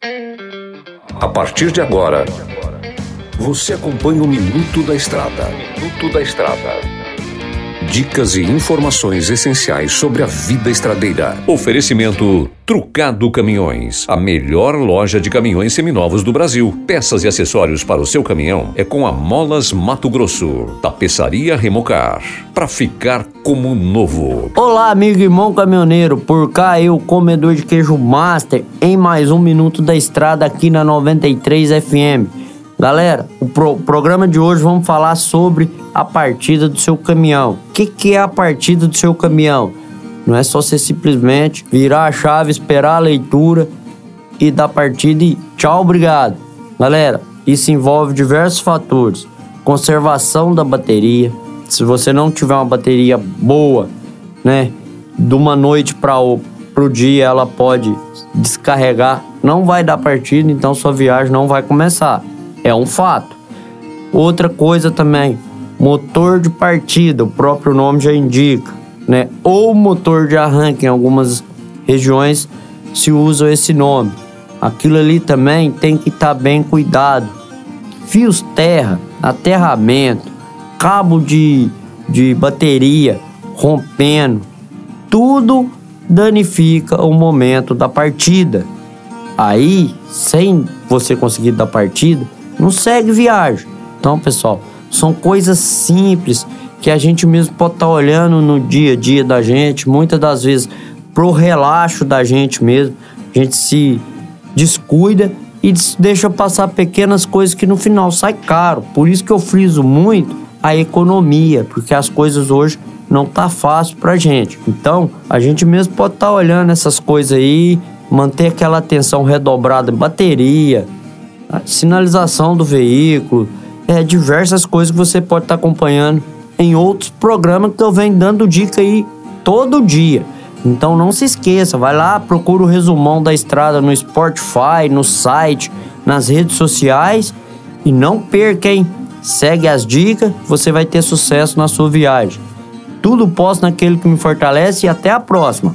A partir de agora, você acompanha o Minuto da Estrada. Minuto da Estrada. Dicas e informações essenciais sobre a vida estradeira. Oferecimento Trucado Caminhões, a melhor loja de caminhões seminovos do Brasil. Peças e acessórios para o seu caminhão é com a Molas Mato Grosso. Tapeçaria Remocar, para ficar como novo. Olá, amigo e irmão caminhoneiro. Por cá eu, comedor de queijo master, em mais um minuto da estrada aqui na 93 FM. Galera, o pro programa de hoje vamos falar sobre a partida do seu caminhão. O que, que é a partida do seu caminhão? Não é só você simplesmente virar a chave, esperar a leitura e dar partida e tchau, obrigado. Galera, isso envolve diversos fatores. Conservação da bateria. Se você não tiver uma bateria boa, né, de uma noite para o dia ela pode descarregar, não vai dar partida, então sua viagem não vai começar. É um fato. Outra coisa também, motor de partida, o próprio nome já indica, né? Ou motor de arranque, em algumas regiões se usa esse nome. Aquilo ali também tem que estar tá bem cuidado. Fios terra, aterramento, cabo de, de bateria rompendo, tudo danifica o momento da partida. Aí, sem você conseguir dar partida, não segue viagem. Então, pessoal, são coisas simples que a gente mesmo pode estar tá olhando no dia a dia da gente, muitas das vezes pro relaxo da gente mesmo. A gente se descuida e deixa passar pequenas coisas que no final sai caro. Por isso que eu friso muito a economia, porque as coisas hoje não tá fácil pra gente. Então, a gente mesmo pode estar tá olhando essas coisas aí, manter aquela atenção redobrada bateria, sinalização do veículo, é, diversas coisas que você pode estar tá acompanhando em outros programas que eu venho dando dica aí todo dia. Então não se esqueça, vai lá, procura o resumão da estrada no Spotify, no site, nas redes sociais e não perca, hein? Segue as dicas, você vai ter sucesso na sua viagem. Tudo posso naquele que me fortalece e até a próxima.